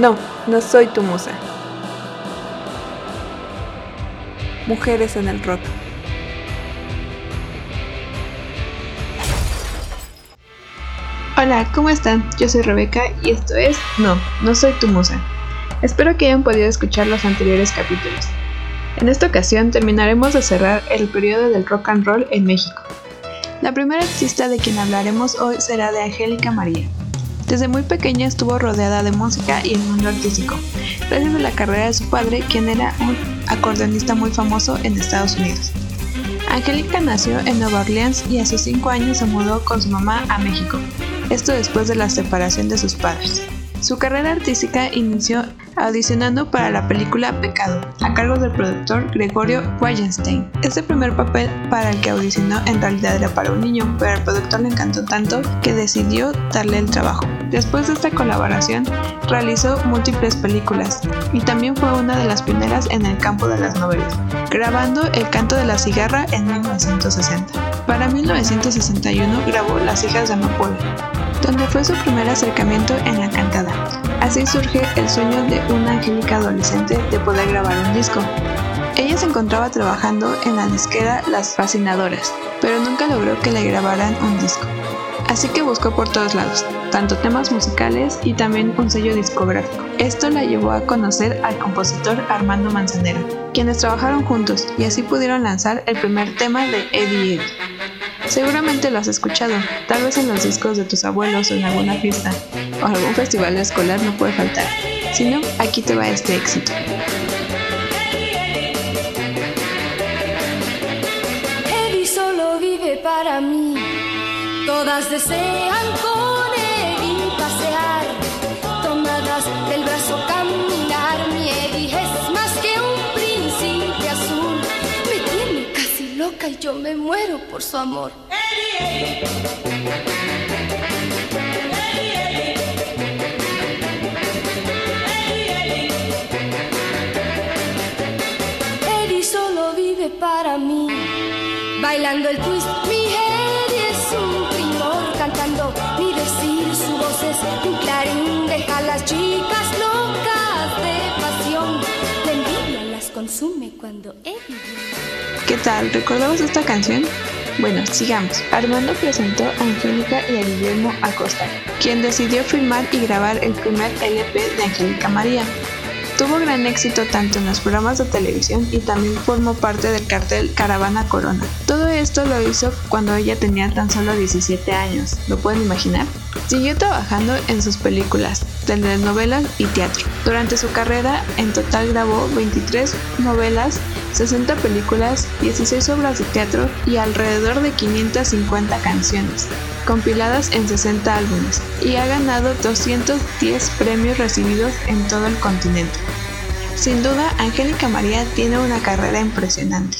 No, no soy tu musa. Mujeres en el rock. Hola, ¿cómo están? Yo soy Rebeca y esto es No, no soy tu musa. Espero que hayan podido escuchar los anteriores capítulos. En esta ocasión terminaremos de cerrar el periodo del rock and roll en México. La primera artista de quien hablaremos hoy será de Angélica María. Desde muy pequeña estuvo rodeada de música y el mundo artístico, gracias a la carrera de su padre, quien era un acordeonista muy famoso en Estados Unidos. Angélica nació en Nueva Orleans y a sus 5 años se mudó con su mamá a México, esto después de la separación de sus padres. Su carrera artística inició audicionando para la película Pecado, a cargo del productor Gregorio Wallenstein. Este primer papel para el que audicionó en realidad era para un niño, pero al productor le encantó tanto que decidió darle el trabajo. Después de esta colaboración, realizó múltiples películas y también fue una de las pioneras en el campo de las novelas, grabando El canto de la cigarra en 1960. Para 1961 grabó Las hijas de Amapola, donde fue su primer acercamiento en la cantada. Así surge el sueño de una Angélica adolescente de poder grabar un disco. Ella se encontraba trabajando en la disquera Las Fascinadoras, pero nunca logró que le grabaran un disco. Así que buscó por todos lados, tanto temas musicales y también un sello discográfico. Esto la llevó a conocer al compositor Armando Manzanero, quienes trabajaron juntos y así pudieron lanzar el primer tema de Eddie Eddie. Seguramente lo has escuchado, tal vez en los discos de tus abuelos o en alguna fiesta o algún festival escolar no puede faltar. Si no, aquí te va este éxito. Eddie solo vive para mí. Todas desean con Eddie pasear, tomadas del brazo caminar. Mi Eddie es más que un príncipe azul. Me tiene casi loca y yo me muero por su amor. Eddie, Eddie solo vive para mí, bailando el twist. ¿Qué tal? ¿Recordamos esta canción? Bueno, sigamos. Armando presentó a Angélica y a Guillermo Acosta, quien decidió filmar y grabar el primer LP de Angélica María. Tuvo gran éxito tanto en los programas de televisión y también formó parte del cartel Caravana Corona. Todo esto lo hizo cuando ella tenía tan solo 17 años, ¿lo pueden imaginar? Siguió trabajando en sus películas, telenovelas y teatro. Durante su carrera, en total grabó 23 novelas, 60 películas, 16 obras de teatro y alrededor de 550 canciones, compiladas en 60 álbumes, y ha ganado 210 premios recibidos en todo el continente. Sin duda, Angélica María tiene una carrera impresionante.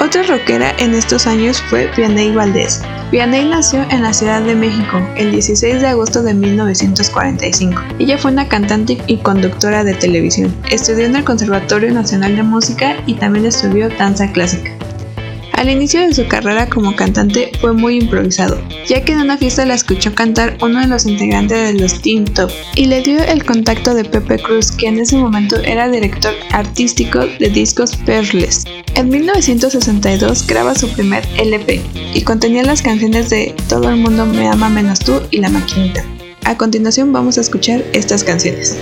Otra rockera en estos años fue Vianney Valdés. Vianney nació en la Ciudad de México el 16 de agosto de 1945. Ella fue una cantante y conductora de televisión. Estudió en el Conservatorio Nacional de Música y también estudió danza clásica. Al inicio de su carrera como cantante fue muy improvisado, ya que en una fiesta la escuchó cantar uno de los integrantes de los Teen Top y le dio el contacto de Pepe Cruz, que en ese momento era director artístico de discos Perles. En 1962 graba su primer LP y contenía las canciones de Todo el mundo me ama menos tú y La maquinita. A continuación vamos a escuchar estas canciones.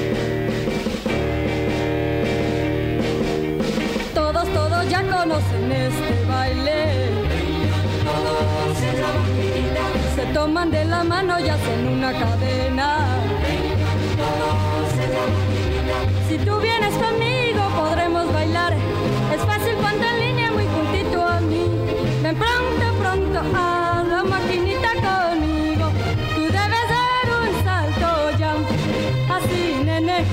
Toman de la mano y hacen una cadena. Si tú vienes conmigo podremos bailar. Es fácil cuando en línea muy juntito a mí. Ven pronto, pronto a la maquinita conmigo. Tú debes dar un salto ya. Así, nene.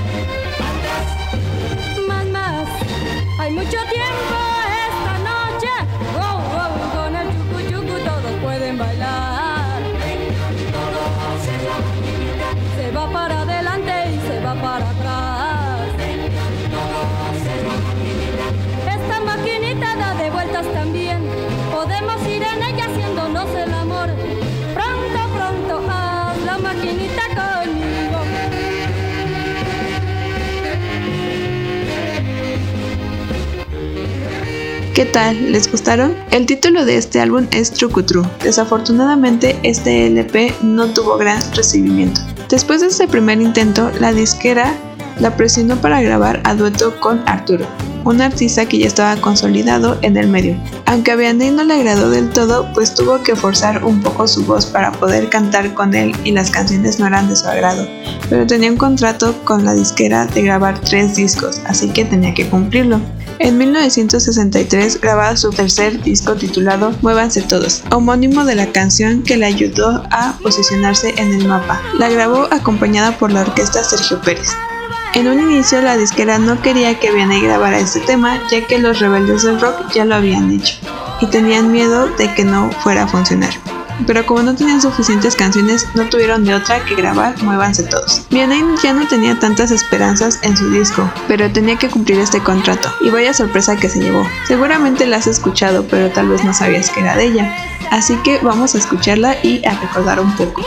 Más, más. Hay mucho tiempo ¿Qué tal? ¿Les gustaron? El título de este álbum es Trucutru. Desafortunadamente, este LP no tuvo gran recibimiento. Después de este primer intento, la disquera la presionó para grabar a dueto con Arturo, un artista que ya estaba consolidado en el medio. Aunque a Vianney no le agradó del todo, pues tuvo que forzar un poco su voz para poder cantar con él y las canciones no eran de su agrado, pero tenía un contrato con la disquera de grabar tres discos, así que tenía que cumplirlo. En 1963 grababa su tercer disco titulado Muévanse Todos, homónimo de la canción que le ayudó a posicionarse en el mapa. La grabó acompañada por la orquesta Sergio Pérez. En un inicio la disquera no quería que Vianney grabara este tema ya que los rebeldes del rock ya lo habían hecho y tenían miedo de que no fuera a funcionar. Pero como no tenían suficientes canciones, no tuvieron de otra que grabar Muévanse Todos. Vianney ya no tenía tantas esperanzas en su disco, pero tenía que cumplir este contrato, y vaya sorpresa que se llevó. Seguramente la has escuchado, pero tal vez no sabías que era de ella. Así que vamos a escucharla y a recordar un poco.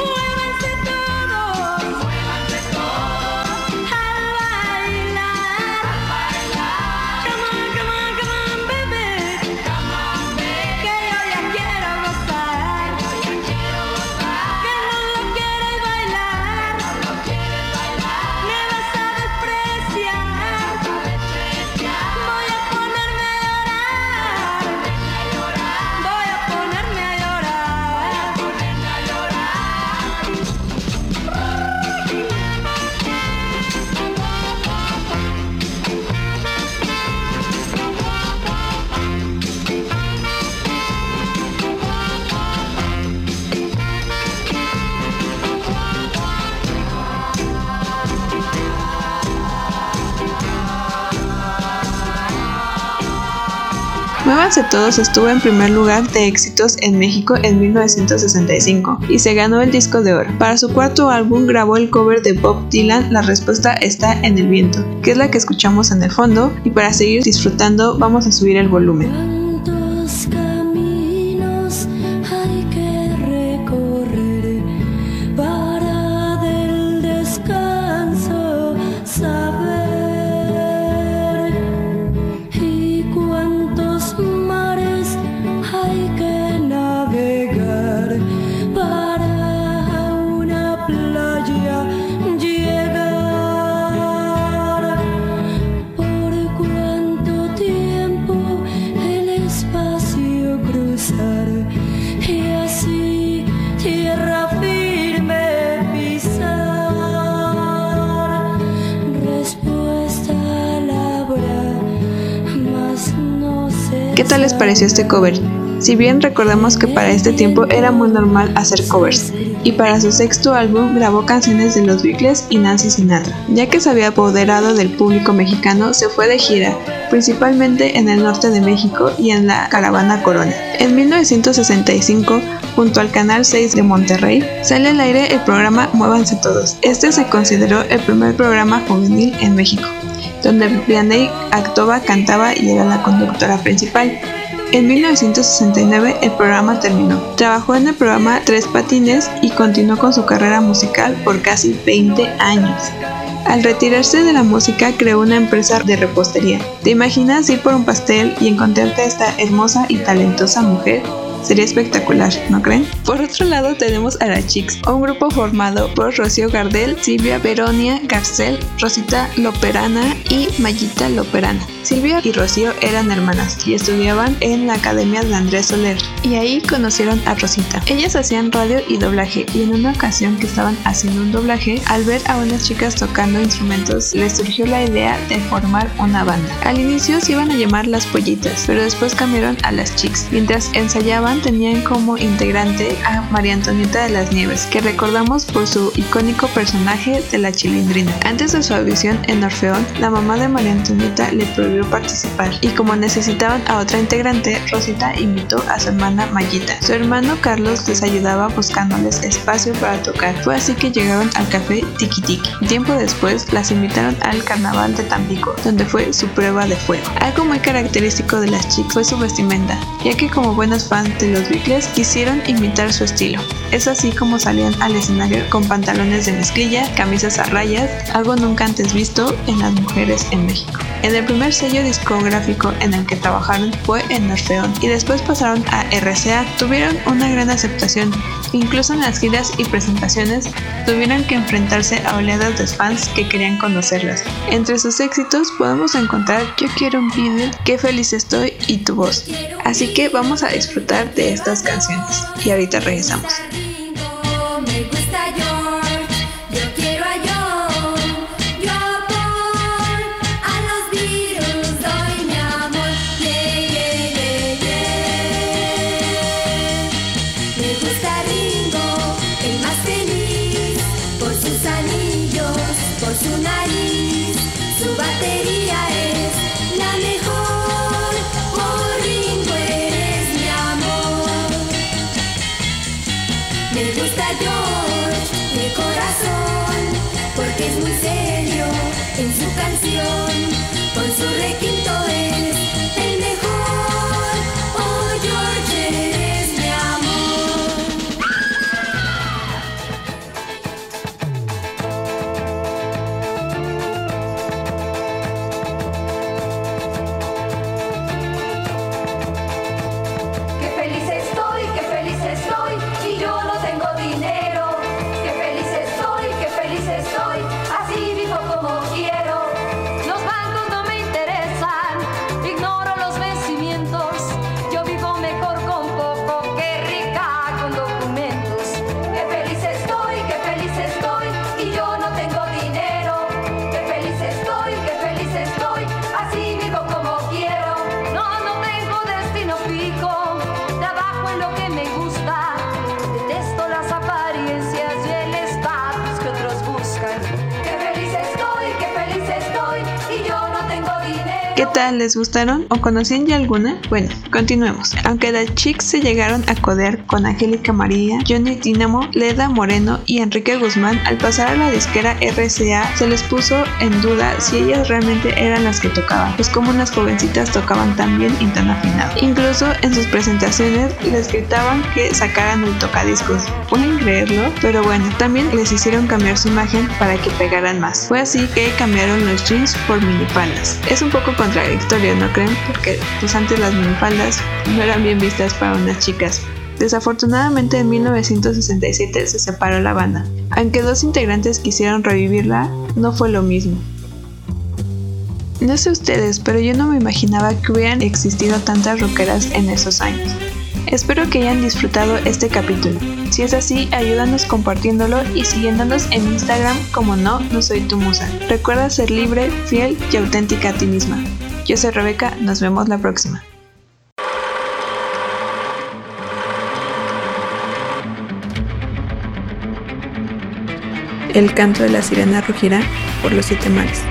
Muévanse Todos estuvo en primer lugar de éxitos en México en 1965 y se ganó el disco de oro. Para su cuarto álbum grabó el cover de Bob Dylan La respuesta está en el viento, que es la que escuchamos en el fondo y para seguir disfrutando vamos a subir el volumen. Tal les pareció este cover? Si bien recordemos que para este tiempo era muy normal hacer covers, y para su sexto álbum grabó canciones de los Beatles y Nancy Sinatra. Ya que se había apoderado del público mexicano, se fue de gira, principalmente en el norte de México y en la caravana Corona. En 1965, junto al Canal 6 de Monterrey, sale al aire el programa Muévanse Todos. Este se consideró el primer programa juvenil en México donde Vianney actuaba, cantaba y era la conductora principal. En 1969 el programa terminó. Trabajó en el programa Tres Patines y continuó con su carrera musical por casi 20 años. Al retirarse de la música creó una empresa de repostería. ¿Te imaginas ir por un pastel y encontrarte a esta hermosa y talentosa mujer? Sería espectacular, ¿no creen? Por otro lado tenemos a la Chicks, un grupo formado por Rocío Gardel, Silvia Veronia Garcel, Rosita Loperana y Mayita Loperana. Silvia y Rocío eran hermanas y estudiaban en la Academia de Andrés Soler y ahí conocieron a Rosita. Ellas hacían radio y doblaje y en una ocasión que estaban haciendo un doblaje, al ver a unas chicas tocando instrumentos, les surgió la idea de formar una banda. Al inicio se iban a llamar las pollitas, pero después cambiaron a las chicks. Mientras ensayaban tenían como integrante a María Antonieta de las Nieves, que recordamos por su icónico personaje de la chilindrina. Antes de su audición en Orfeón, la mamá de María Antonieta le prohibió participar y como necesitaban a otra integrante, Rosita invitó a su hermana Mayita. Su hermano Carlos les ayudaba buscándoles espacio para tocar. Fue así que llegaron al café Tiki Tiki. Tiempo después las invitaron al carnaval de Tampico, donde fue su prueba de fuego. Algo muy característico de las chicas fue su vestimenta, ya que como buenos fans de los Beatles quisieron imitar su estilo. Es así como salían al escenario con pantalones de mezclilla, camisas a rayas, algo nunca antes visto en las mujeres en México. En el primer sello discográfico en el que trabajaron fue en Orfeón y después pasaron a RCA. Tuvieron una gran aceptación, incluso en las giras y presentaciones tuvieron que enfrentarse a oleadas de fans que querían conocerlas. Entre sus éxitos podemos encontrar Yo quiero un video, Qué feliz estoy y Tu voz. Así que vamos a disfrutar de estas canciones y ahorita regresamos. ¿Qué ¿Les gustaron o conocían ya alguna? Bueno, continuemos. Aunque las chicks se llegaron a codear con Angélica María, Johnny Dinamo, Leda Moreno y Enrique Guzmán, al pasar a la disquera RCA se les puso en duda si ellas realmente eran las que tocaban, pues como unas jovencitas tocaban tan bien y tan afinado. Incluso en sus presentaciones les gritaban que sacaran el tocadiscos. Pueden creerlo, pero bueno, también les hicieron cambiar su imagen para que pegaran más. Fue así que cambiaron los jeans por minipalas. Es un poco contradictorio, ¿no creen? Porque pues antes las no eran bien vistas para unas chicas. Desafortunadamente en 1967 se separó la banda. Aunque dos integrantes quisieron revivirla, no fue lo mismo. No sé ustedes, pero yo no me imaginaba que hubieran existido tantas rockeras en esos años. Espero que hayan disfrutado este capítulo. Si es así, ayúdanos compartiéndolo y siguiéndonos en Instagram como no, no soy tu musa. Recuerda ser libre, fiel y auténtica a ti misma. Yo soy Rebeca, nos vemos la próxima. El canto de la sirena rugirá por los siete mares.